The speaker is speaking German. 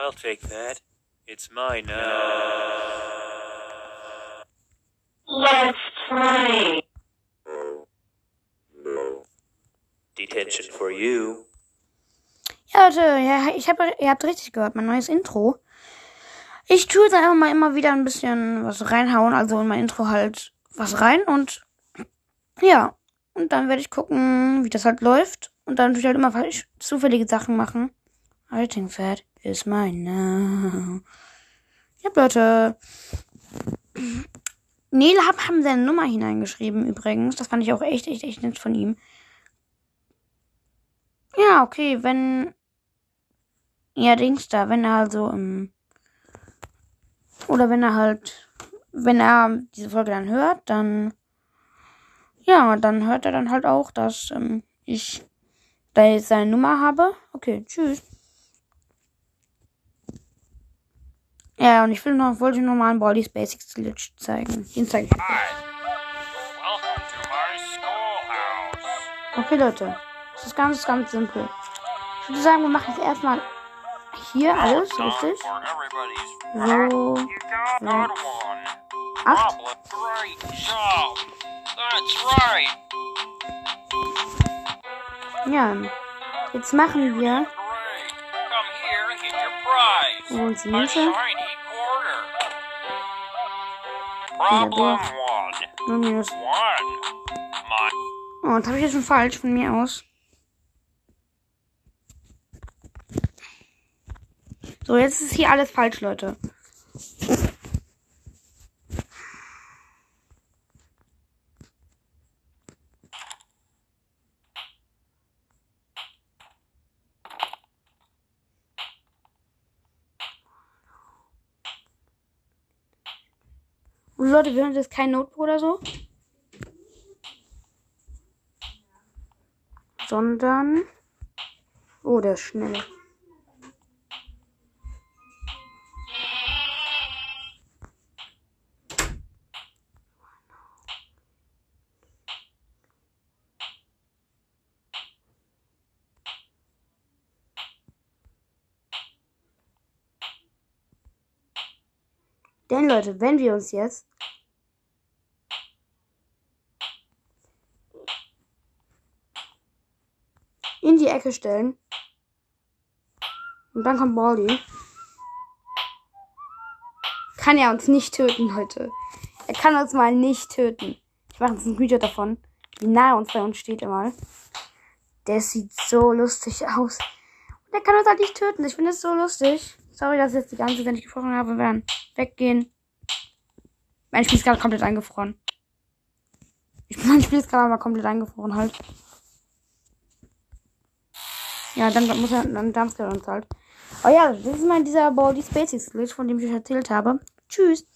I'll take that. It's mine now. Let's play. Detention for you. Ja, Leute, ja, ich hab, ihr habt richtig gehört, mein neues Intro. Ich tue jetzt einfach mal immer wieder ein bisschen was reinhauen, also in mein Intro halt was rein und ja, und dann werde ich gucken, wie das halt läuft und dann tue ich halt immer falsch- zufällige Sachen machen. Writing Fat is mine now. Ja, Leute. Neil haben, seine Nummer hineingeschrieben übrigens. Das fand ich auch echt, echt, echt nett von ihm. Ja, okay, wenn. Ja, Dings da, wenn er halt so im. Oder wenn er halt. Wenn er diese Folge dann hört, dann. Ja, dann hört er dann halt auch, dass ähm, ich da jetzt seine Nummer habe. Okay, tschüss. Ja, und ich will noch, wollte noch mal einen Baldi's Basics Glitch zeigen. Den zeige ich. Okay, Leute. Das ist ganz, ganz simpel. Ich würde sagen, wir machen jetzt erstmal hier alles, richtig? So, one. acht. Ja. Jetzt machen wir Great. Come Minus. One. My Oh, das habe ich jetzt schon falsch von mir aus. So, jetzt ist hier alles falsch, Leute. Und Leute, wir hören jetzt kein Notebook oder so. sondern. Oh, der ist schnell. Denn Leute, wenn wir uns jetzt in die Ecke stellen. Und dann kommt Baldi. Kann er uns nicht töten, Leute. Er kann uns mal nicht töten. Ich mache jetzt ein Video davon, wie nah er uns bei uns steht immer. Der sieht so lustig aus. Und er kann uns halt nicht töten. Ich finde es so lustig. Sorry, dass ich jetzt die ganze Zeit nicht gesprochen habe. Wir werden weggehen. Mein Spiel ist gerade komplett eingefroren. Ich, mein Spiel ist gerade mal komplett eingefroren halt. Ja, dann muss er, dann Dumpster uns halt. Oh ja, das ist mal dieser Baldi Spaces Glitch, von dem ich euch erzählt habe. Tschüss.